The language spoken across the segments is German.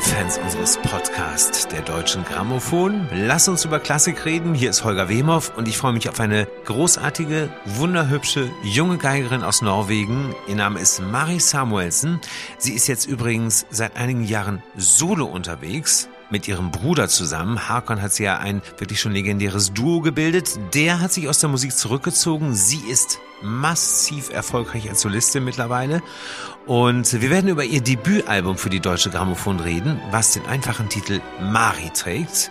liebe Fans unseres Podcasts der Deutschen Grammophon. Lass uns über Klassik reden. Hier ist Holger Wemhoff und ich freue mich auf eine großartige, wunderhübsche, junge Geigerin aus Norwegen. Ihr Name ist Mari Samuelsen. Sie ist jetzt übrigens seit einigen Jahren solo unterwegs mit ihrem Bruder zusammen. Harkon hat sie ja ein wirklich schon legendäres Duo gebildet. Der hat sich aus der Musik zurückgezogen. Sie ist massiv erfolgreich als Solistin mittlerweile. Und wir werden über ihr Debütalbum für die Deutsche Grammophon reden, was den einfachen Titel Mari trägt.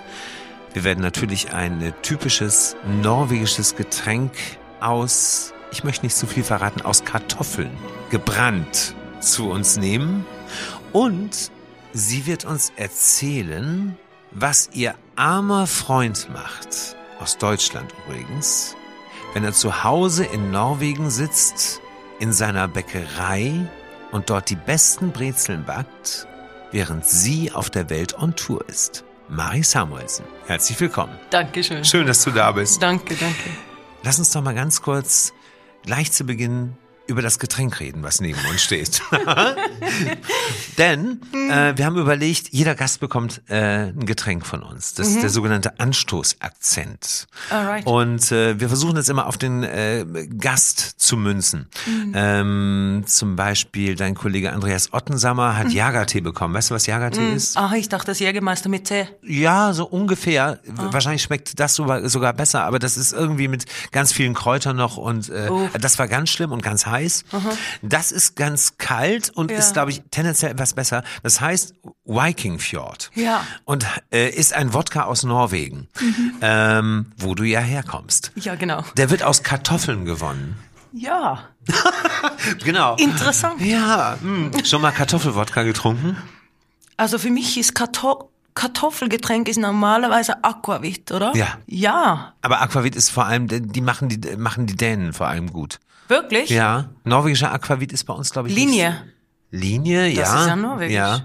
Wir werden natürlich ein typisches norwegisches Getränk aus, ich möchte nicht zu viel verraten, aus Kartoffeln gebrannt zu uns nehmen. Und Sie wird uns erzählen, was ihr armer Freund macht, aus Deutschland übrigens, wenn er zu Hause in Norwegen sitzt, in seiner Bäckerei und dort die besten Brezeln backt, während sie auf der Welt on Tour ist. Mari Samuelsen, herzlich willkommen. Dankeschön. Schön, dass du da bist. Danke, danke. Lass uns doch mal ganz kurz gleich zu Beginn über das Getränk reden, was neben uns steht. Denn äh, wir haben überlegt, jeder Gast bekommt äh, ein Getränk von uns. Das ist der sogenannte Anstoßakzent. Alright. Und äh, wir versuchen es immer auf den äh, Gast zu münzen. Ähm, zum Beispiel dein Kollege Andreas Ottensammer hat Jagertee bekommen. Weißt du, was Jagertee ist? Ah, ich dachte, das Jägermeister mit Tee. Ja, so ungefähr. Wahrscheinlich schmeckt das sogar, sogar besser, aber das ist irgendwie mit ganz vielen Kräutern noch und äh, Oh. das war ganz schlimm und ganz heiß. Das ist ganz kalt und Ja. ist, glaube ich, tendenziell etwas besser. Das heißt Viking Fjord. Ja. Und äh, ist ein Wodka aus Norwegen, ähm, wo du ja herkommst. Ja, genau. Der wird aus Kartoffeln gewonnen. Ja, Genau. interessant. ja, mh. schon mal Kartoffelwodka getrunken? Also für mich ist Karto Kartoffelgetränk ist normalerweise Aquavit, oder? Ja. Ja, Aber Aquavit ist vor allem, die machen die, machen die Dänen vor allem gut. Wirklich? Ja, norwegischer Aquavit ist bei uns, glaube ich. Linie. Nicht. Linie, ja. Das ist ja norwegisch. Ja.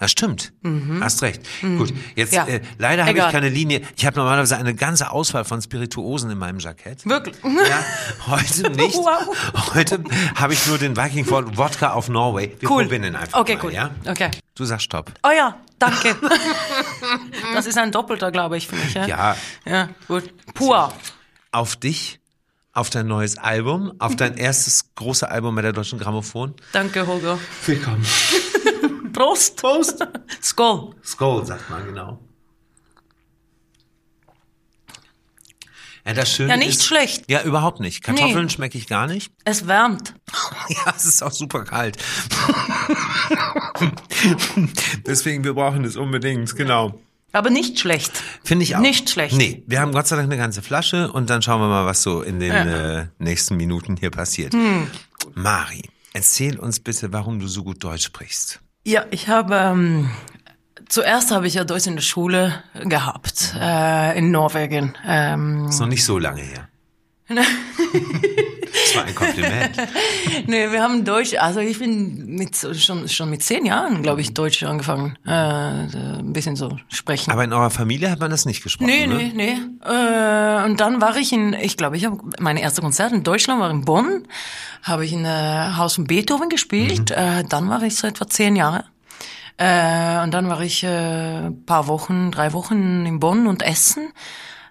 Ja, stimmt. Hast recht. Gut, jetzt Ja. äh, leider habe ich keine Linie. Ich habe normalerweise eine ganze Auswahl von Spirituosen in meinem Jackett. Wirklich? Ja, heute nicht. Wow. Heute habe ich nur den Viking Ford Wodka auf Norway. Wir Cool. probieren den einfach Okay, mal, cool. ja? Okay. Du sagst Stopp. Oh ja, danke. das ist ein Doppelter, glaube ich, für mich. Ja. Ja, Ja, gut. Pur. auf dich, auf dein neues Album, auf dein erstes große Album bei der Deutschen Grammophon. Danke, Holger. Willkommen. Prost. Prost. Skål. Skull, sagt man, genau. Ja, das Schöne Ja, nicht ist, schlecht. Ja, überhaupt nicht. Kartoffeln Nee. schmecke ich gar nicht. Es wärmt. Ja, es ist auch super kalt. Deswegen, wir brauchen es unbedingt, genau. Aber nicht schlecht. Finde ich auch. Nicht schlecht. Nee, wir haben Gott sei Dank eine ganze Flasche und dann schauen wir mal, was so in den äh, nächsten Minuten hier passiert. Hm. Mari, erzähl uns bitte, warum du so gut Deutsch sprichst. Ja, ich habe ähm, zuerst habe ich ja Deutsch in der Schule gehabt äh, in Norwegen. Ähm, Ist noch nicht so lange her. Das war ein Kompliment. nee, wir haben Deutsch. Also ich bin mit schon schon mit zehn Jahren, glaube ich, Deutsch angefangen, äh, ein bisschen so sprechen. Aber in eurer Familie hat man das nicht gesprochen, Nee, ne? nee, nee. Äh, und dann war ich in, ich glaube, ich habe meine erste Konzert in Deutschland war in Bonn, habe ich in äh, Haus von Beethoven gespielt. Äh, dann war ich so etwa zehn Jahre. Äh, und dann war ich äh, paar Wochen, drei Wochen in Bonn und Essen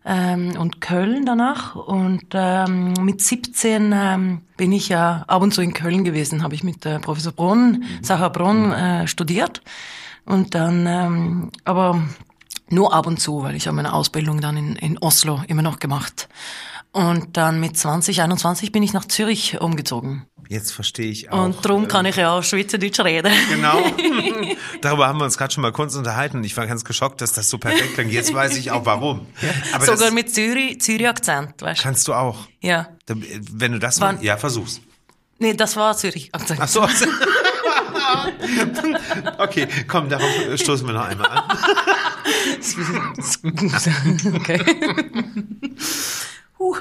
ähm, und Köln danach. Und ähm, mit 17 ähm, bin ich ja ab und zu in Köln gewesen, habe ich mit äh, Professor Bronn, Sarah Bronn äh, studiert. Und dann, ähm, aber nur ab und zu, weil ich habe meine Ausbildung dann in, in Oslo immer noch gemacht. Und dann mit 20, 21 bin ich nach Zürich umgezogen. Jetzt verstehe ich auch. Und darum kann ich ja auch Schweizerdeutsch reden. Genau. Darüber haben wir uns gerade schon mal kurz unterhalten. Ich war ganz geschockt, dass das so perfekt klingt. Jetzt weiß ich auch warum. Aber Sogar mit Zürich, Zürich-Akzent, weißt du? kannst du auch. Ja. Wenn du das Wann- mal, ja, versuch's. Nee, das war Zürich-Akzent. Ach so. okay, komm, darauf stoßen wir noch einmal an. okay.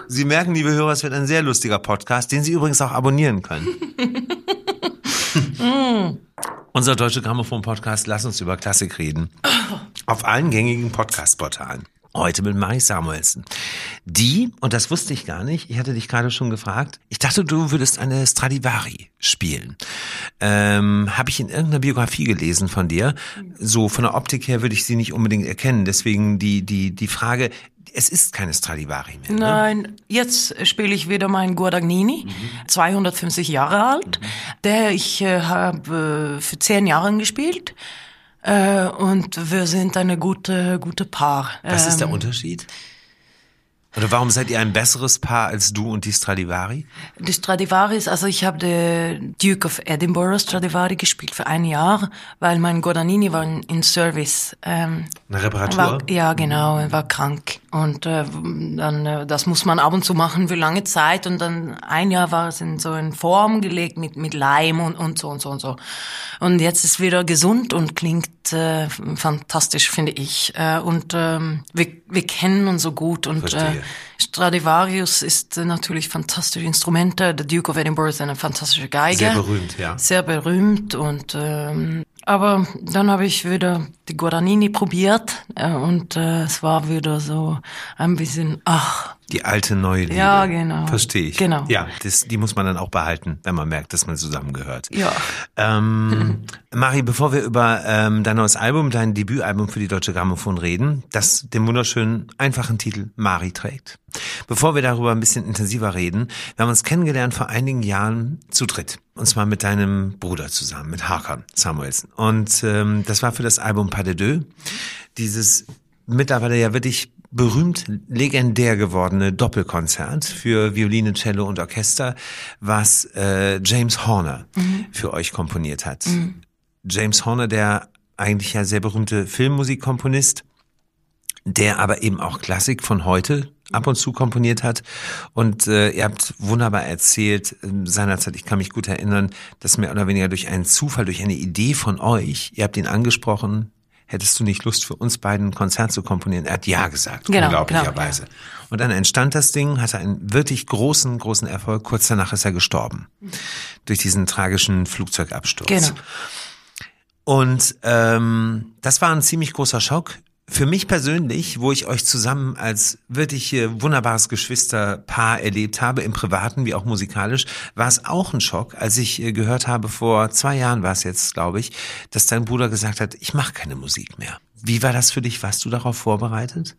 Sie merken, liebe Hörer, es wird ein sehr lustiger Podcast, den Sie übrigens auch abonnieren können. Unser Deutsche Grammophon-Podcast, lass uns über Klassik reden. Auf allen gängigen Podcast-Portalen. Heute mit Mari Samuelsen. Die, und das wusste ich gar nicht, ich hatte dich gerade schon gefragt, ich dachte, du würdest eine Stradivari spielen. Ähm, Habe ich in irgendeiner Biografie gelesen von dir. So von der Optik her würde ich sie nicht unbedingt erkennen. Deswegen die, die, die Frage, es ist keine Stradivari mehr. Ne? Nein, jetzt spiele ich wieder meinen Guadagnini, mhm. 250 Jahre alt, mhm. der ich äh, habe äh, für zehn Jahre gespielt. Äh, und wir sind eine gute, gute Paar. Was ist der ähm, Unterschied? Oder warum seid ihr ein besseres Paar als du und die Stradivari? Die Stradivari also ich habe den Duke of Edinburgh Stradivari gespielt für ein Jahr, weil mein Guadagnini war in Service. Ähm, Eine Reparatur? War, ja, genau, er war krank. Und äh, dann, äh, das muss man ab und zu machen für lange Zeit. Und dann ein Jahr war es in so in Form gelegt mit, mit Leim und, und so und so und so. Und jetzt ist wieder gesund und klingt äh, fantastisch, finde ich. Äh, und ähm, wir, wir kennen uns so gut. Und äh, Stradivarius ist äh, natürlich fantastische Instrumente. Der Duke of Edinburgh ist eine fantastische Geige. Sehr berühmt, ja. Sehr berühmt und ähm, aber dann habe ich wieder die Guaranini probiert äh, und äh, es war wieder so ein bisschen, ach. Die alte neue Liebe. Ja, genau. Verstehe ich. Genau. Ja, das, die muss man dann auch behalten, wenn man merkt, dass man zusammengehört. Ja. Ähm, Marie, bevor wir über ähm, dein neues Album, dein Debütalbum für die Deutsche Grammophon reden, das den wunderschönen, einfachen Titel Mari trägt. Bevor wir darüber ein bisschen intensiver reden, wir haben uns kennengelernt vor einigen Jahren zu dritt. Und zwar mit deinem Bruder zusammen, mit Hakan Samuelsen. Und ähm, das war für das Album Pas de Deux. Dieses mittlerweile ja wirklich berühmt legendär gewordene Doppelkonzert für Violine, Cello und Orchester, was äh, James Horner mhm. für euch komponiert hat. Mhm. James Horner, der eigentlich ja sehr berühmte Filmmusikkomponist, der aber eben auch Klassik von heute ab und zu komponiert hat. Und äh, ihr habt wunderbar erzählt, äh, seinerzeit, ich kann mich gut erinnern, dass mehr oder weniger durch einen Zufall, durch eine Idee von euch, ihr habt ihn angesprochen, hättest du nicht Lust für uns beiden ein Konzert zu komponieren? Er hat ja gesagt, genau, unglaublicherweise. Genau, ja. Und dann entstand das Ding, hatte einen wirklich großen, großen Erfolg. Kurz danach ist er gestorben. Durch diesen tragischen Flugzeugabsturz. Genau. Und ähm, das war ein ziemlich großer Schock für mich persönlich, wo ich euch zusammen als wirklich wunderbares Geschwisterpaar erlebt habe, im Privaten wie auch musikalisch, war es auch ein Schock, als ich äh, gehört habe, vor zwei Jahren war es jetzt, glaube ich, dass dein Bruder gesagt hat, ich mache keine Musik mehr. Wie war das für dich? Warst du darauf vorbereitet?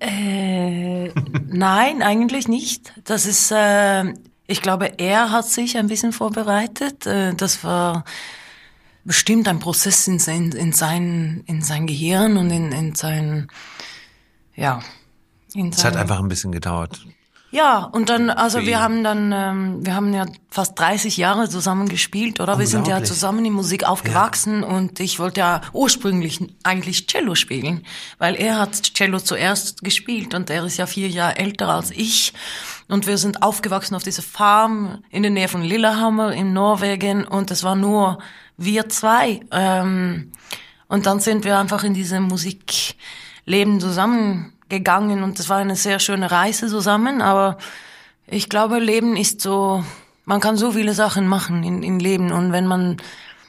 Äh, nein, eigentlich nicht. Das ist, äh, ich glaube, er hat sich ein bisschen vorbereitet. Äh, das war bestimmt ein Prozess in sein, in sein, in sein Gehirn und in, in sein, ja. In es hat einfach ein bisschen gedauert. Ja, und dann, also wir haben dann, ähm, wir haben ja fast 30 Jahre zusammen gespielt, oder? Wir sind ja zusammen in Musik aufgewachsen ja. und ich wollte ja ursprünglich eigentlich Cello spielen, weil er hat Cello zuerst gespielt und er ist ja vier Jahre älter als ich. Und wir sind aufgewachsen auf dieser Farm in der Nähe von Lillehammer in Norwegen und es war nur wir zwei. Ähm, und dann sind wir einfach in diesem Musikleben zusammengegangen und es war eine sehr schöne Reise zusammen. Aber ich glaube, Leben ist so, man kann so viele Sachen machen in, in Leben und wenn man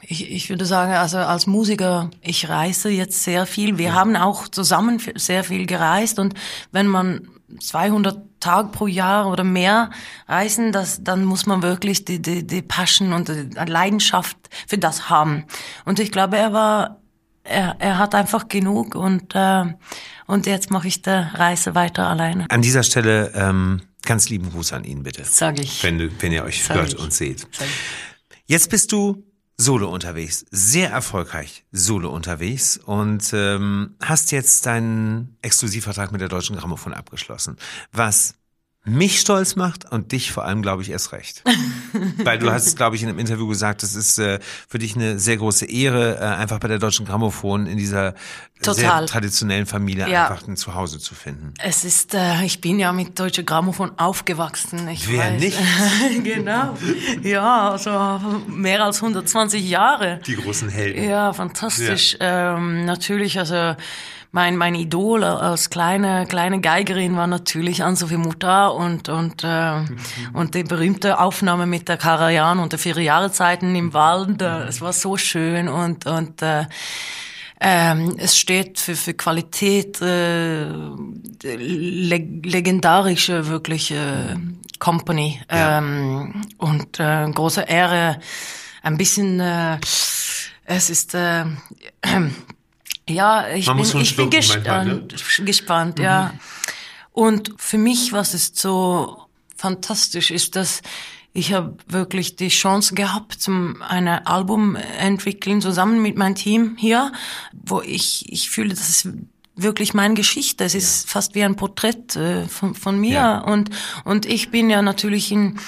ich, ich würde sagen, also als Musiker, ich reise jetzt sehr viel. Wir ja. haben auch zusammen sehr viel gereist und wenn man 200 Tage pro Jahr oder mehr reisen, das, dann muss man wirklich die, die, die Passion und die Leidenschaft für das haben. Und ich glaube, er war, er, er hat einfach genug und, äh, und jetzt mache ich die Reise weiter alleine. An dieser Stelle ähm, ganz lieben Gruß an ihn, bitte. Sag ich. Wenn, wenn ihr euch Sag hört ich. und seht. Jetzt bist du Solo unterwegs, sehr erfolgreich Solo unterwegs und ähm, hast jetzt deinen Exklusivvertrag mit der Deutschen Grammophon abgeschlossen. Was mich stolz macht und dich vor allem, glaube ich, erst recht. Weil du hast, glaube ich, in einem Interview gesagt, es ist äh, für dich eine sehr große Ehre, äh, einfach bei der Deutschen Grammophon in dieser Total. sehr traditionellen Familie ja. einfach ein Zuhause zu finden. Es ist, äh, ich bin ja mit Deutscher Grammophon aufgewachsen. Ich Wer weiß. nicht? genau. Ja, also mehr als 120 Jahre. Die großen Helden. Ja, fantastisch. Ja. Ähm, natürlich, also mein, mein Idol als kleine, kleine Geigerin war natürlich Ann-Sophie Mutter und, und, äh, mhm. und die berühmte Aufnahme mit der Karajan und der vier Jahrezeiten im Wald. Äh, es war so schön und, und, äh, Ähm, es steht für, für Qualität, äh, leg legendarische, wirklich äh, Company. Ja. Ähm, und äh, große Ehre, ein bisschen, äh, es ist, äh, ja, ich Man bin, ich bin gespannt, manchmal, ne? gespannt, mhm. ja. Und für mich, was ist so fantastisch, ist, dass ich habe wirklich die Chance gehabt, zum eine Album entwickeln zusammen mit meinem Team hier, wo ich ich fühle, das ist wirklich meine Geschichte. Es ist fast wie ein Porträt äh, von, von mir ja. und und ich bin ja natürlich in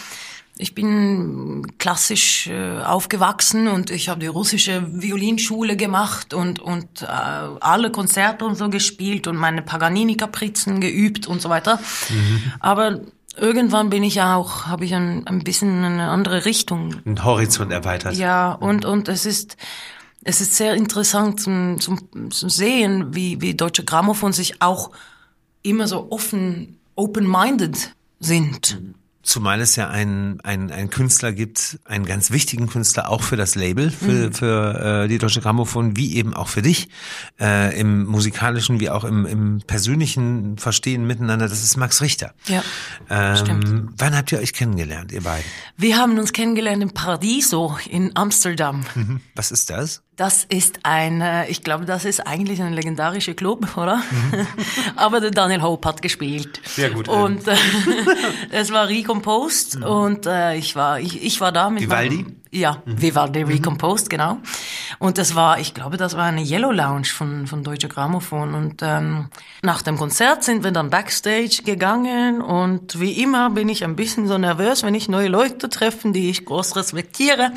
ich bin klassisch äh, aufgewachsen und ich habe die russische Violinschule gemacht und und äh, alle Konzerte und so gespielt und meine Paganini Kaprizen geübt und so weiter. Mhm. Aber irgendwann bin ich ja auch, habe ich ein, ein bisschen eine andere Richtung. Ein Horizont erweitert. Ja, und, und es ist, es ist sehr interessant zum, zum, zum sehen, wie, wie Deutsche Grammophon sich auch immer so offen, open-minded sind. Mhm. Zumal es ja einen, einen, einen Künstler gibt, einen ganz wichtigen Künstler auch für das Label, für, mhm. für äh, die Deutsche Grammophon, wie eben auch für dich, äh, im musikalischen wie auch im, im persönlichen Verstehen miteinander, das ist Max Richter. Ja, ähm, stimmt. Wann habt ihr euch kennengelernt, ihr beiden? Wir haben uns kennengelernt im Paradiso in Amsterdam. Mhm. Was ist das? Das ist ein, ich glaube, das ist eigentlich ein legendarischer Club, oder? Mhm. Aber der Daniel Hope hat gespielt. Ja gut. Und äh, es war Recomposed mhm. und äh, ich war ich, ich war da mit Vivaldi? Meinem, ja, mhm. Vivaldi mhm. Recomposed, genau. Und das war, ich glaube, das war eine Yellow Lounge von, von Deutsche Grammophon. Und ähm, nach dem Konzert sind wir dann Backstage gegangen und wie immer bin ich ein bisschen so nervös, wenn ich neue Leute treffen, die ich groß respektiere.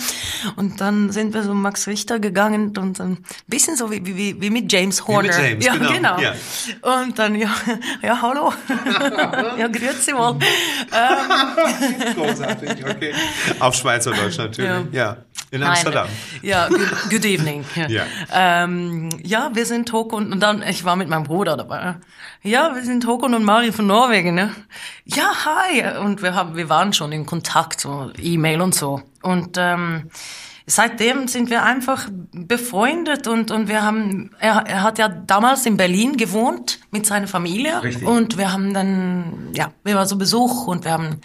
Und dann sind wir so Max Richter gegangen und ein bisschen so wie, wie, wie mit James Horner. Wie mit James, ja, genau. genau. Ja. Und dann, ja, ja, hallo. ja, grüezi mal. ähm. Großartig, okay. Auf Schweizerdeutsch natürlich. Ja. Ja, in Amsterdam. Nein, ja, good, good evening. Ja. Ähm, ja, wir sind Håkon und dann, ich war mit meinem Bruder dabei. Ja, wir sind Håkon und Mari von Norwegen, ne? Ja, hi. Und wir haben, wir waren schon in Kontakt, so E-Mail und so. Und ähm, seitdem sind wir einfach befreundet und, und wir haben, er, er hat ja damals in Berlin gewohnt mit seiner Familie. Richtig. Und wir haben dann, ja, wir waren so Besuch und wir haben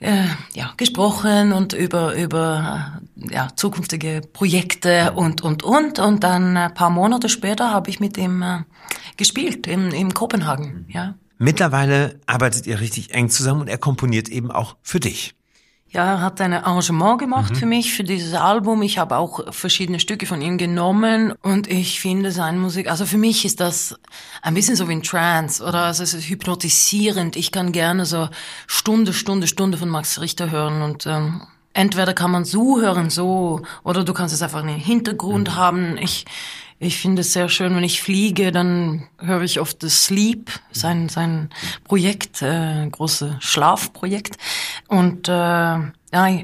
äh, ja, gesprochen und über, über äh, ja, zukünftige Projekte und, und, und. Und dann ein paar Monate später habe ich mit ihm äh, gespielt in, in Kopenhagen. Ja. Mittlerweile arbeitet ihr richtig eng zusammen und er komponiert eben auch für dich. Ja, er hat ein Arrangement gemacht mhm. für mich, für dieses Album. Ich habe auch verschiedene Stücke von ihm genommen und ich finde seine Musik, also für mich ist das ein bisschen so wie ein Trance oder also es ist hypnotisierend. Ich kann gerne so Stunde, Stunde, Stunde von Max Richter hören und ähm, entweder kann man so hören, so, oder du kannst es einfach in den Hintergrund mhm. haben. Ich, ich finde es sehr schön, wenn ich fliege, dann höre ich oft das Sleep, sein, sein Projekt, äh, große Schlafprojekt. Und äh, ja,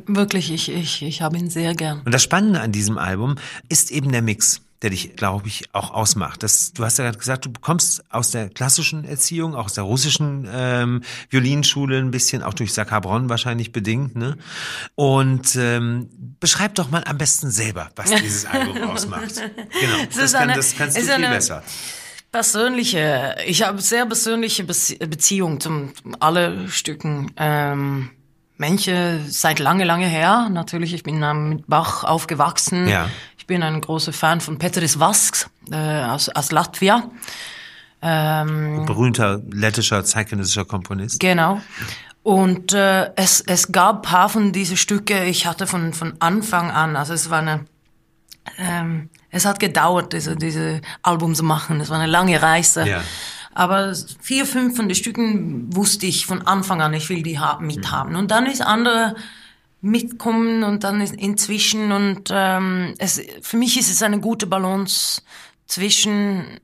wirklich, ich, ich, ich habe ihn sehr gern. Und das Spannende an diesem Album ist eben der Mix der dich, glaube ich, auch ausmacht. Das, du hast ja gerade gesagt, du kommst aus der klassischen Erziehung, auch aus der russischen ähm, Violinschule ein bisschen, auch durch Sakabron wahrscheinlich bedingt. Ne? Und ähm, beschreib doch mal am besten selber, was dieses Album ausmacht. Genau, das, kann, eine, das kannst du viel besser. Persönliche, ich habe sehr persönliche Beziehung zum, zum alle Stücken. Ähm, Manche seit lange, lange her. Natürlich, ich bin mit Bach aufgewachsen. Ja. Ich bin ein großer Fan von Petris Vasks äh, aus, aus Latvia. Ähm, Berühmter lettischer zeitgenössischer Komponist. Genau. Und äh, es, es gab paar von diesen Stücke, ich hatte von, von Anfang an, also es war eine, ähm, es hat gedauert, diese, diese Album zu machen. Es war eine lange Reise. Ja. Aber vier, fünf von den Stücken wusste ich von Anfang an, ich will die haben, mithaben. Und dann ist andere mitkommen und dann inzwischen und ähm, es, für mich ist es eine gute Balance zwischen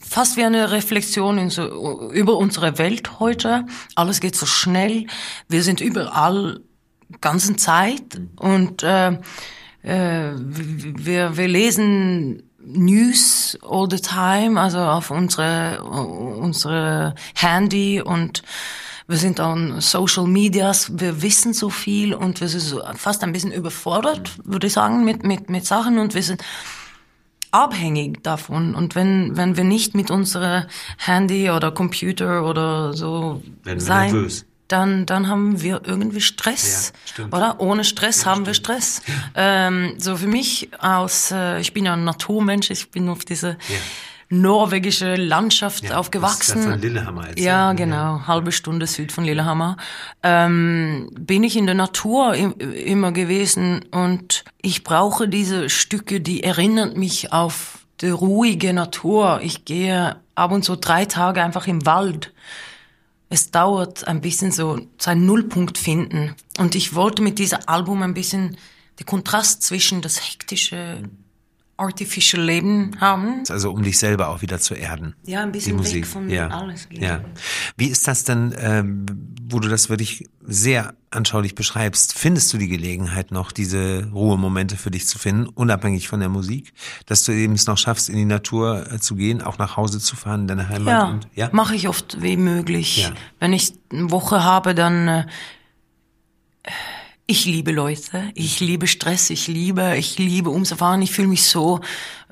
fast wie eine Reflexion so, über unsere Welt heute. Alles geht so schnell. Wir sind überall ganzen Zeit und äh, äh, wir, wir lesen News all the time, also auf unsere, unsere Handy und wir sind on Social Medias, wir wissen so viel und wir sind so fast ein bisschen überfordert, würde ich sagen, mit, mit, mit Sachen und wir sind, abhängig davon. Und wenn, wenn wir nicht mit unserer Handy oder Computer oder so Werden sein, nervös. dann, dann haben wir irgendwie Stress. Ja, stimmt. oder? Ohne Stress haben wir Stress. Ähm, so für mich als, äh, ich bin ja ein Naturmensch, ich bin auf diese norwegische Landschaft Ja, aufgewachsen. das ist ja von Lillehammer jetzt, Ja, genau, halbe Stunde süd von Lillehammer. Ähm, bin ich in der Natur im, immer gewesen und ich brauche diese Stücke, die erinnern mich auf die ruhige Natur. Ich gehe ab und zu drei Tage einfach im Wald. Es dauert ein bisschen so seinen Nullpunkt finden. Und ich wollte mit diesem Album ein bisschen den Kontrast zwischen das hektische Artificial Leben haben. Also um dich selber auch wieder zu erden. Ja, ein Die bisschen Musik. weg von ja. alles. Ja. Wie ist das denn, ähm, wo du das wirklich sehr anschaulich beschreibst? Findest du die Gelegenheit noch, diese Ruhemomente für dich zu finden, unabhängig von der Musik? Dass du eben es noch schaffst, in die Natur äh, zu gehen, auch nach Hause zu fahren, in deine Heimat? Ja, Und, ja? mache ich oft wie möglich. Ja. Wenn ich eine Woche habe, dann äh, ich liebe Leute, ich liebe Stress, ich liebe, ich liebe umzufahren. Ich fühle mich so,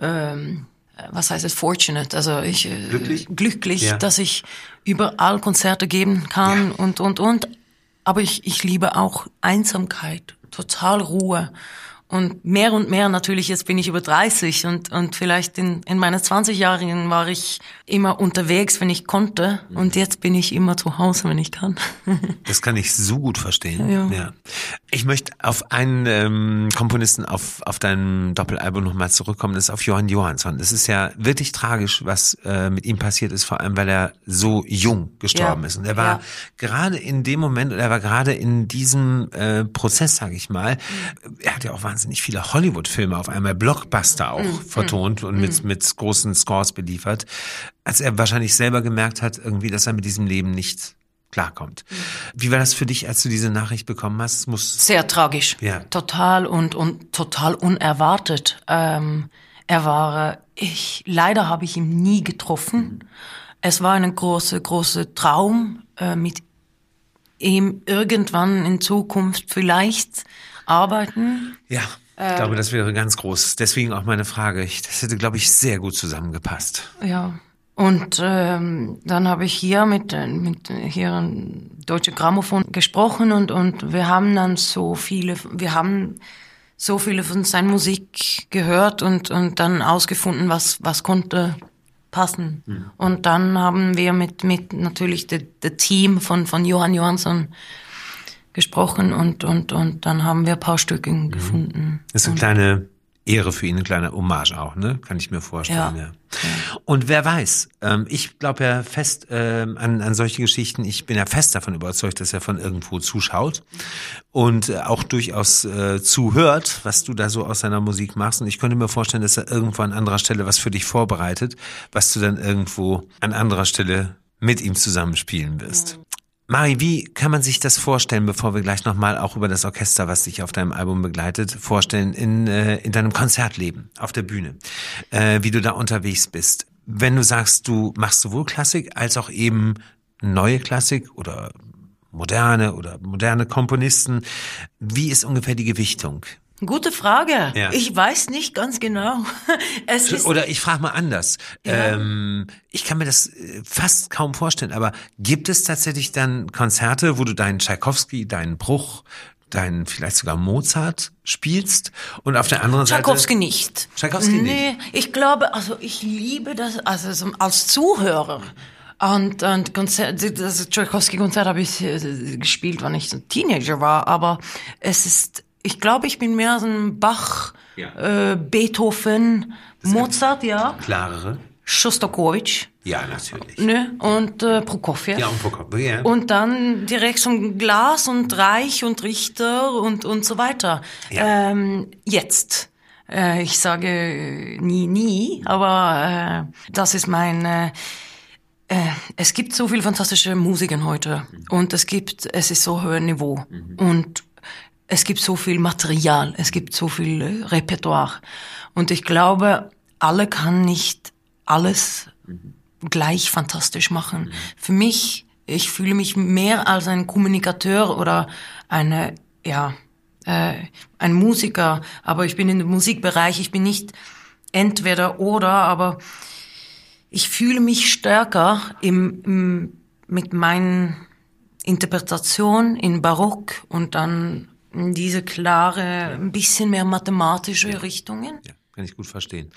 ähm, was heißt es, fortunate, also ich äh, Glücklich? glücklich, Ja. dass ich überall Konzerte geben kann und und und. Aber ich ich liebe auch Einsamkeit, total Ruhe. Und mehr und mehr natürlich, jetzt bin ich über 30 und, und vielleicht in, in meinen 20 Jahren war ich immer unterwegs, wenn ich konnte. Und jetzt bin ich immer zu Hause, wenn ich kann. Das kann ich so gut verstehen. Ja. Ich möchte auf einen ähm, Komponisten auf, auf deinem Doppelalbum nochmal zurückkommen, das ist auf Johann Johansson. Es ist ja wirklich tragisch, was äh, mit ihm passiert ist, vor allem weil er so jung gestorben Ja. ist. Und er war Ja. gerade in dem Moment, oder er war gerade in diesem äh, Prozess, sage ich mal, er hat ja auch wahnsinnig viele Hollywood-Filme auf einmal, Blockbuster auch Mhm. vertont und mit, mit großen Scores beliefert, als er wahrscheinlich selber gemerkt hat, irgendwie, dass er mit diesem Leben nicht klarkommt. Wie war das für dich, als du diese Nachricht bekommen hast? Muss Sehr tragisch. Ja. Total und, und total unerwartet. Ähm, er war, ich, leider habe ich ihn nie getroffen. Es war eine große, große Traum, äh, mit ihm irgendwann in Zukunft vielleicht arbeiten. ja, ich glaube, das wäre ganz groß. Deswegen auch meine Frage. Ich, das hätte, glaube ich, sehr gut zusammengepasst. Ja. Und ähm, dann habe ich hier mit, äh, mit äh, hier ein Deutsche Grammophon gesprochen und, und wir haben dann so viele, wir haben so viele von seiner Musik gehört und, und dann ausgefunden, was, was konnte passen. Und dann haben wir mit, mit natürlich dem Team von, von Johann Johansson gesprochen und, und, und dann haben wir ein paar Stücke gefunden. Das ist eine kleine Ehre für ihn, eine kleine Hommage auch, ne? Kann ich mir vorstellen. Ja. Ja. Und wer weiß, ähm, ich glaube ja fest ähm, an, an solche Geschichten, ich bin ja fest davon überzeugt, dass er von irgendwo zuschaut und äh, auch durchaus äh, zuhört, was du da so aus seiner Musik machst. Und ich könnte mir vorstellen, dass er irgendwo an anderer Stelle was für dich vorbereitet, was du dann irgendwo an anderer Stelle mit ihm zusammenspielen wirst. Mari, wie kann man sich das vorstellen, bevor wir gleich nochmal auch über das Orchester, was dich auf deinem Album begleitet, vorstellen in, äh, in deinem Konzertleben, auf der Bühne, äh, wie du da unterwegs bist? Wenn du sagst, du machst sowohl Klassik als auch eben neue Klassik oder moderne oder moderne Komponisten, wie ist ungefähr die Gewichtung? Gute Frage. Ja. Ich weiß nicht ganz genau. Es ist Oder ich frage mal anders. Ähm, ich kann mir das äh, fast kaum vorstellen, aber gibt es tatsächlich dann Konzerte, wo du deinen Tschaikowski, deinen Bruch, deinen vielleicht sogar Mozart spielst und auf der anderen Tchaikovsky Seite nicht. Tchaikovsky nicht. Nee, ich glaube, also ich liebe das, also so als Zuhörer. Und, und Konzert, das Tchaikovsky-Konzert habe ich äh, gespielt, wann ich so ein Teenager war, aber es ist, ich glaube, ich bin mehr so ein Bach, Ja. äh, Beethoven, Mozart, ja, klarere. Schostakowitsch, Ja, natürlich. ne, und äh, Prokofjew. Ja, und Prokop- ja. Und dann direkt so ein Glas und Reich und Richter und, und so weiter. Ja. Ähm, jetzt. Äh, ich sage äh, nie, nie, aber äh, das ist mein... Äh, äh, es gibt so viele fantastische Musiker heute und es gibt, es ist so hohes Niveau und es gibt so viel Material, es gibt so viel äh, Repertoire. Und ich glaube, alle kann nicht alles gleich fantastisch machen. Für mich, ich fühle mich mehr als ein Kommunikateur oder eine, ja, äh, ein Musiker, aber ich bin in dem Musikbereich, ich bin nicht entweder oder, aber ich fühle mich stärker im, im, mit meinen Interpretation in Barock und dann diese klare, ein bisschen mehr mathematische Richtungen. Ja, kann ich gut verstehen.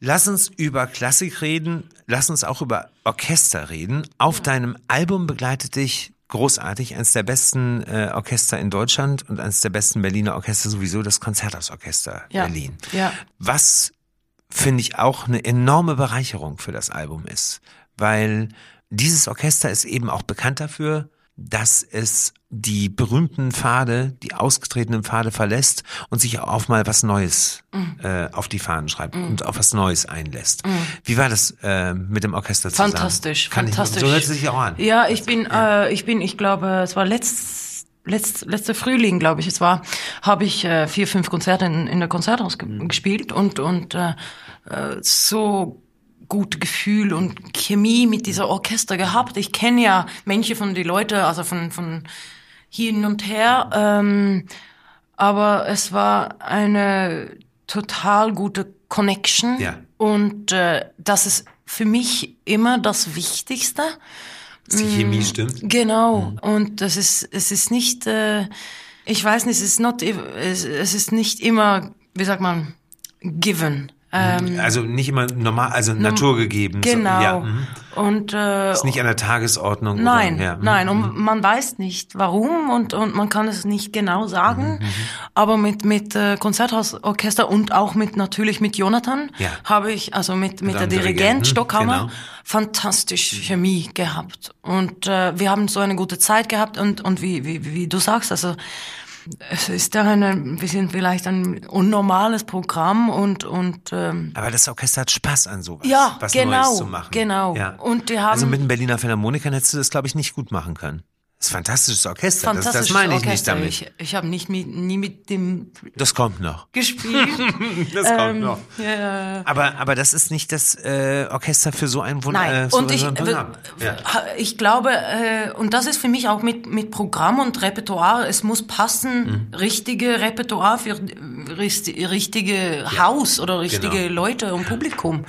Lass uns über Klassik reden, lass uns auch über Orchester reden. Auf deinem Album begleitet dich großartig, eines der besten äh, Orchester in Deutschland und eines der besten Berliner Orchester sowieso, das Konzerthausorchester Ja. Berlin. Ja. Was finde ich auch eine enorme Bereicherung für das Album ist, weil dieses Orchester ist eben auch bekannt dafür, dass es die berühmten Pfade, die ausgetretenen Pfade verlässt und sich auch mal was Neues äh, auf die Fahnen schreibt und auf was Neues einlässt. Wie war das äh, mit dem Orchester zusammen? Fantastisch, Kann fantastisch. Ich, so hört es sich auch an. Ja, ich bin, Äh, ich bin, ich glaube, es war letzt, letzt, letzter Frühling, glaube ich, es war, habe ich äh, vier, fünf Konzerte in, in der Konzerthaus ge gespielt und und äh, äh, so gute Gefühl und Chemie mit dieser Orchester gehabt. Ich kenne ja manche von die Leute, also von von hin und her, ähm, aber es war eine total gute Connection Ja. und äh, das ist für mich immer das Wichtigste. Dass die Chemie stimmt. Genau. Und das ist, es ist nicht, äh, ich weiß nicht, es ist not, es ist nicht immer, wie sagt man, given. Ähm, Also nicht immer normal, also naturgegeben. So, genau. ja, mhm. Und äh, Ist nicht an der Tagesordnung. Nein, oder, ja, mhm. nein, und man weiß nicht warum und, und man kann es nicht genau Mhm, sagen. Aber mit, mit äh, Konzerthausorchester und auch mit natürlich mit Jonathan Ja. habe ich, also mit, mit der Dirigent Stockhammer, genau. fantastisch Chemie gehabt. Und äh, wir haben so eine gute Zeit gehabt und, und wie, wie, wie du sagst, also es ist eine, wir sind vielleicht ein unnormales Programm und, und ähm, Aber das Orchester hat Spaß an sowas, Ja, was genau, Neues zu machen. genau. Ja. Und die haben- also mit den Berliner Philharmonikern hättest du das, glaube ich, nicht gut machen können. Das ist ein fantastisches Orchester. Das, das fantastisches meine ich Orchester. nicht damit. Ich, ich habe nicht mit, nie mit dem Das kommt noch. gespielt. Das Ähm, kommt noch. ja. Aber, aber das ist nicht das äh, Orchester für so ein Wunder. Nein, Äh, und so ich, ha- ich glaube, äh, und das ist für mich auch mit, mit Programm und Repertoire, es muss passen, Mhm. richtige Repertoire für äh, richtige Haus oder richtige genau. Leute und Publikum.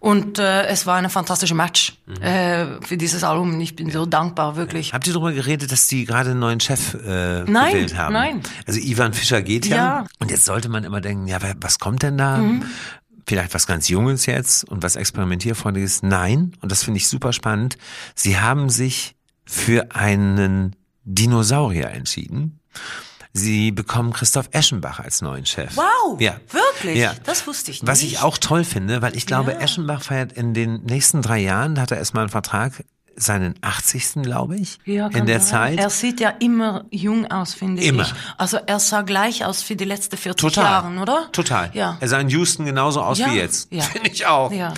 Und äh, es war eine fantastische Match Mhm. äh, für dieses Album. Ich bin so dankbar, wirklich. Habt ihr darüber geredet, dass die gerade einen neuen Chef äh, Nein, gewählt haben? nein. Also Ivan Fischer geht ja. Ja. Mhm. Und jetzt sollte man immer denken, ja, was kommt denn da? Vielleicht was ganz Junges jetzt und was experimentierfreundliches. Nein, und das finde ich super spannend. Sie haben sich für einen Dinosaurier entschieden. Sie bekommen Christoph Eschenbach als neuen Chef. Wow, Ja. wirklich? Ja. Das wusste ich Was nicht. ich auch toll finde, weil ich glaube, Ja. Eschenbach feiert in den nächsten drei Jahren, da hat er erstmal einen Vertrag, seinen 80. glaube ich, Ja, in der sein. Zeit. Er sieht ja immer jung aus, finde Immer. ich. Also er sah gleich aus wie die letzten 40 Total. Jahren, oder? Total. Ja. Er sah in Houston genauso aus Ja, wie jetzt. ja. Finde ich auch. Ja.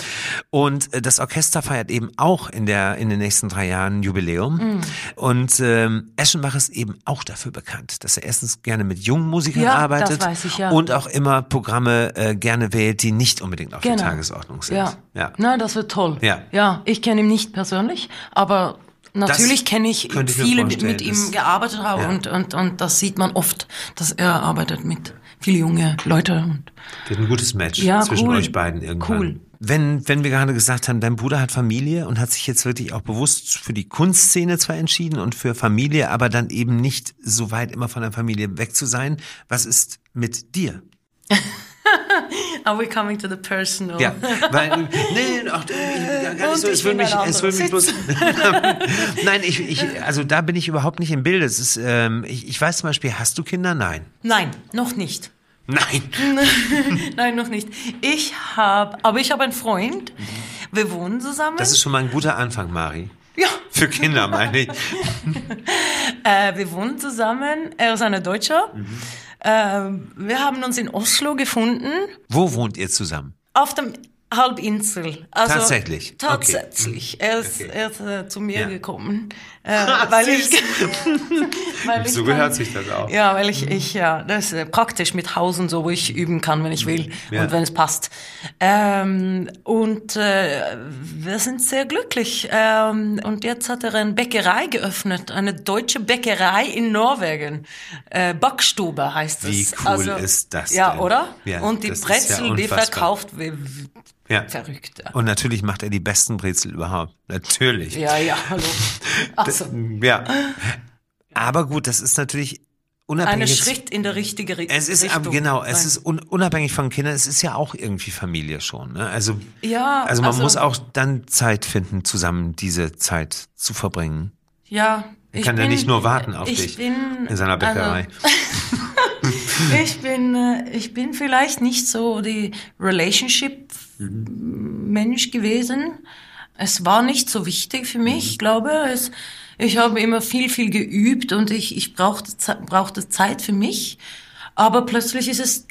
Und äh, das Orchester feiert eben auch in der in den nächsten drei Jahren Jubiläum. Mhm. Und ähm, Eschenbach ist eben auch dafür bekannt, dass er erstens gerne mit jungen Musikern Ja, das arbeitet weiß ich, ja. und auch immer Programme äh, gerne wählt, die nicht unbedingt auf der Tagesordnung sind. Genau. Ja. ja. Na, das wird toll. Ja. Ja, ich kenne ihn nicht persönlich, aber natürlich kenne ich viele, die mit ihm gearbeitet haben Ja. und, und, und das sieht man oft, dass er arbeitet mit viele junge Leute und Wird ein gutes Match Ja, zwischen cool. euch beiden irgendwann. Cool. Wenn, wenn wir gerade gesagt haben, dein Bruder hat Familie und hat sich jetzt wirklich auch bewusst für die Kunstszene zwar entschieden und für Familie, aber dann eben nicht so weit immer von der Familie weg zu sein. Was ist mit dir? Are we coming to the personal? Ja, weil, nee, ach, gar nicht so, es würde mich, es würde mich bloß, nein, ich, ich, also da bin ich überhaupt nicht im Bilde. Es ist, ähm, ich, ich weiß zum Beispiel, hast du Kinder? Nein. Nein, noch nicht. Nein. Nein, noch nicht. Ich habe, aber ich habe einen Freund. Wir wohnen zusammen. Das ist schon mal ein guter Anfang, Mari. Ja, Für Kinder, meine ich. äh, wir wohnen zusammen. Er ist eine Deutsche. Äh, wir haben uns in Oslo gefunden. Wo wohnt ihr zusammen? Auf dem Halbinsel. Also Tatsächlich? Okay. Tatsächlich. Er ist, Okay. er ist äh, zu mir Ja. gekommen, äh, weil ich, weil So gehört sich das auch. Ja, weil ich, ich ja, das ist äh, praktisch mit Haus und so, wo ich üben kann, wenn ich will Ja. und wenn es passt. Ähm, und äh, wir sind sehr glücklich. Ähm, und jetzt hat er eine Bäckerei geöffnet, eine deutsche Bäckerei in Norwegen. Äh, Backstube heißt es. Wie cool ist das Ja, denn? oder? Ja, und die ist ja Brezel, die verkauft wie Ja. verrückt. Ja. Und natürlich macht er die besten Brezel überhaupt. Natürlich. Ja, ja, hallo. Also, Ja. Aber gut, das ist natürlich unabhängig. jetzt- Schritt in der richtige Ri Es ist Richtung. genau, es ist un, unabhängig von Kindern, es ist ja auch irgendwie Familie schon. Ne? Also, Ja, also man also- muss auch dann Zeit finden, zusammen diese Zeit zu verbringen. Ja. Ich kann ja nicht nur warten auf ich dich Bin, in seiner Bäckerei. Also, ich bin, äh, ich bin vielleicht nicht so die Relationship-Mensch gewesen. Es war nicht so wichtig für mich, ich glaube. Es, ich habe immer viel, viel geübt und ich, ich brauchte, brauchte Zeit für mich. Aber plötzlich ist es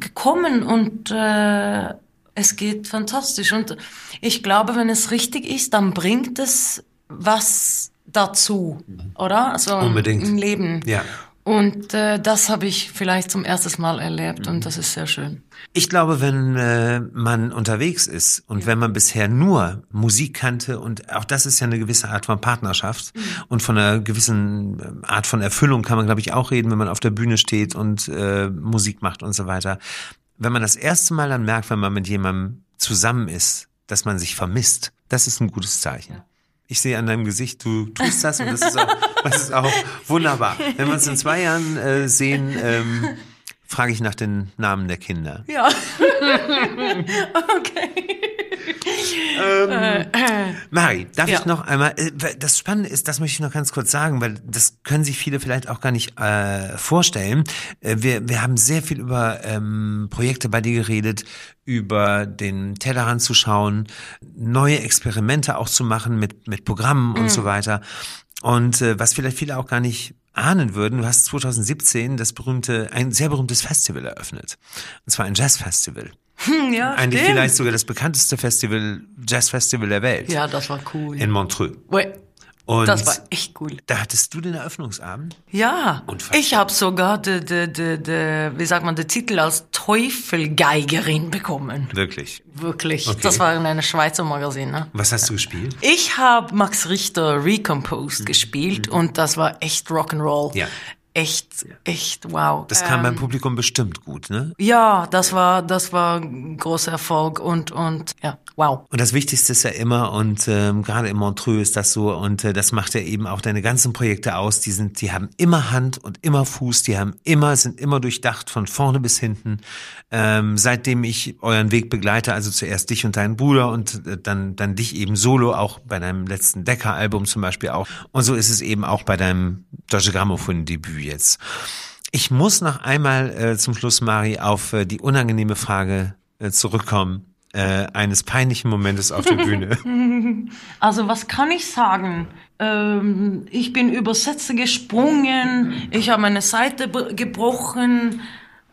gekommen und äh, es geht fantastisch. Und ich glaube, wenn es richtig ist, dann bringt es was dazu, oder? Also Unbedingt. im Leben. Ja. Und äh, das habe ich vielleicht zum ersten Mal erlebt und das ist sehr schön. Ich glaube, wenn äh, man unterwegs ist und wenn man bisher nur Musik kannte und auch das ist ja eine gewisse Art von Partnerschaft und von einer gewissen ähm, Art von Erfüllung kann man, glaube ich, auch reden, wenn man auf der Bühne steht und äh, Musik macht und so weiter. Wenn man das erste Mal dann merkt, wenn man mit jemandem zusammen ist, dass man sich vermisst, das ist ein gutes Zeichen. Ich sehe an deinem Gesicht, du tust das und das ist auch, das ist auch wunderbar. Wenn wir uns in zwei Jahren äh, sehen, ähm, frage ich nach den Namen der Kinder. Ja. okay. Mari, darf Ja. ich noch einmal, äh, das Spannende ist, das möchte ich noch ganz kurz sagen, weil das können sich viele vielleicht auch gar nicht äh, vorstellen. Äh, wir, wir haben sehr viel über ähm, Projekte bei dir geredet, über den Tellerrand zu schauen, neue Experimente auch zu machen mit, mit Programmen und so weiter. Und äh, was vielleicht viele auch gar nicht ahnen würden, du hast 2017 das berühmte, ein sehr berühmtes Festival eröffnet. Und zwar ein Jazzfestival. Ja, Eigentlich stimmt. vielleicht sogar das bekannteste Festival, Jazzfestival der Welt. Ja, das war cool. In Montreux. Ui, Und Das war echt cool. da hattest du den Eröffnungsabend? Ja, Unfassbar. ich habe sogar de, de, de, de, wie sagt man, den Titel als Teufelgeigerin bekommen. Wirklich. Wirklich. Okay. Das war in einem Schweizer Magazin. Ne? Was hast du gespielt? Ich habe Max Richter Recomposed gespielt und das war echt Rock'n'Roll. Mhm. Ja. Echt, echt wow. Das kam Ähm, beim Publikum bestimmt gut, ne? Ja, das war, das war ein großer Erfolg und, und, ja, wow. Und das Wichtigste ist ja immer, und ähm, gerade in Montreux ist das so, und äh, das macht ja eben auch deine ganzen Projekte aus, die sind, die haben immer Hand und immer Fuß, die haben immer, sind immer durchdacht, von vorne bis hinten. Ähm, seitdem ich euren Weg begleite, also zuerst dich und deinen Bruder und äh, dann, dann dich eben solo, auch bei deinem letzten Decker-Album zum Beispiel auch. Und so ist es eben auch bei deinem Deutsche Grammophon-Debüt jetzt. Ich muss noch einmal äh, zum Schluss, Mari, auf äh, die unangenehme Frage äh, zurückkommen äh, eines peinlichen Momentes auf der Bühne. Also was kann ich sagen? Ähm, ich bin über Sätze gesprungen, ich habe meine Seite gebrochen,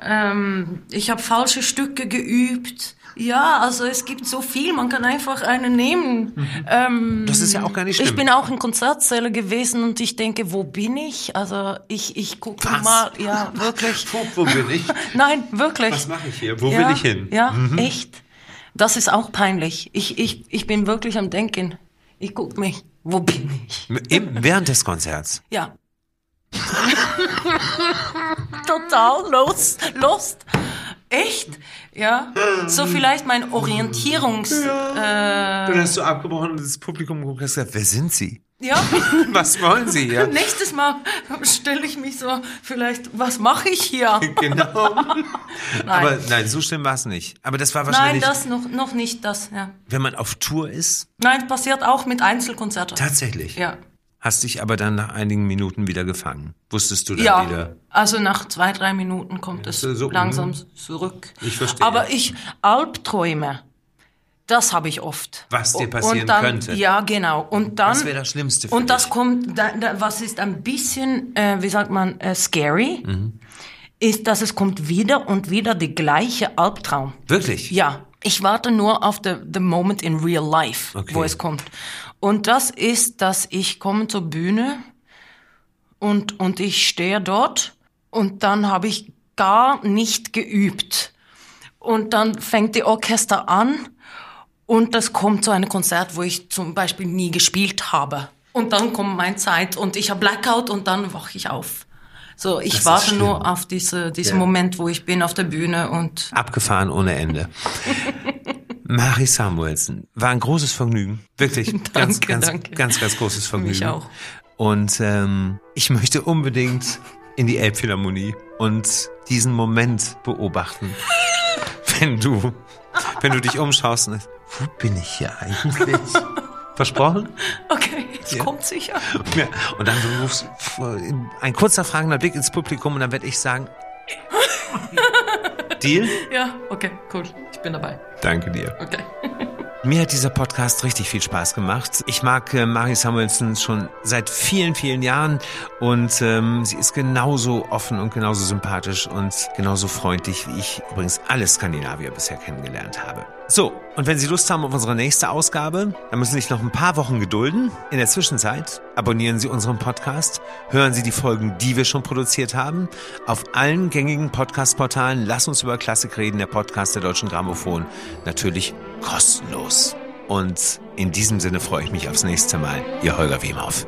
ähm, ich habe falsche Stücke geübt. Ja, also es gibt so viel, man kann einfach einen nehmen. Ähm, Das ist ja auch gar nicht schlimm. ich bin auch in Konzertsäle gewesen und ich denke, wo bin ich? Also ich, ich gucke Was? mal, ja, wirklich. Wo, wo bin ich? Nein, wirklich. Was mache ich hier? Wo ja, will ich hin? Mhm. Ja, echt. Das ist auch peinlich. Ich, ich, ich bin wirklich am Denken. Ich guck mich. Wo bin ich? Eben während des Konzerts. Ja. Total lost, lost. Echt? Ja. So vielleicht mein Orientierungs. Äh, Dann hast du abgebrochen und das Publikum gesagt, wer sind Sie? Ja. Was wollen Sie hier? Nächstes Mal stelle ich mich so, vielleicht, was mache ich hier? genau. Nein. Aber nein, so schlimm war es nicht. Aber das war Nein, wahrscheinlich, das noch, noch nicht, das, ja. wenn man auf Tour ist, Nein, passiert auch mit Einzelkonzerten. tatsächlich. Ja. Hast dich aber dann nach einigen Minuten wieder gefangen. Wusstest du dann Ja, wieder? also nach zwei, drei Minuten kommt es so, langsam mhm. zurück. Ich verstehe. Aber ich, Albträume, das habe ich oft. Was dir Und passieren dann, könnte. Ja, genau. Und dann. Das wäre das Schlimmste für Und das dich. kommt, da, da, was ist ein bisschen, äh, wie sagt man, äh, scary, Mhm. ist, dass es kommt wieder und wieder die gleiche Albtraum. Wirklich? Ja. Ich warte nur auf the, the moment in real life, Okay. wo es kommt. Und das ist, dass ich komme zur Bühne und, und ich stehe dort und dann habe ich gar nicht geübt. Und dann fängt die Orchester an und das kommt zu einem Konzert, wo ich zum Beispiel nie gespielt habe. Und dann kommt meine Zeit und ich habe Blackout und dann wache ich auf. So, ich Das warte nur auf diese, diesen Ja. Moment, wo ich bin auf der Bühne und Abgefahren ohne Ende. Mari Samuelsen, war ein großes Vergnügen. Wirklich, ganz, Danke, ganz, danke. ganz, ganz großes Vergnügen. Mich auch. Und ähm, ich möchte unbedingt in die Elbphilharmonie und diesen Moment beobachten, wenn du, wenn du dich umschaust wo bin ich hier eigentlich? Versprochen? okay, es Ja. kommt sicher. Ja. Und dann rufst ein kurzer fragender Blick ins Publikum und dann werde ich sagen, Deal? Ja, okay, cool. Ich bin dabei. Danke dir. Okay. Mir hat dieser Podcast richtig viel Spaß gemacht. Ich mag äh, Mari Samuelson schon seit vielen, vielen Jahren und ähm, sie ist genauso offen und genauso sympathisch und genauso freundlich, wie ich übrigens alle Skandinavier bisher kennengelernt habe. So, und wenn Sie Lust haben auf unsere nächste Ausgabe, dann müssen Sie sich noch ein paar Wochen gedulden. In der Zwischenzeit abonnieren Sie unseren Podcast, hören Sie die Folgen, die wir schon produziert haben, auf allen gängigen Podcast-Portalen. Lass uns über Klassik reden, der Podcast der Deutschen Grammophon. Natürlich kostenlos. Und in diesem Sinne freue ich mich aufs nächste Mal. Ihr Holger Wemhoff.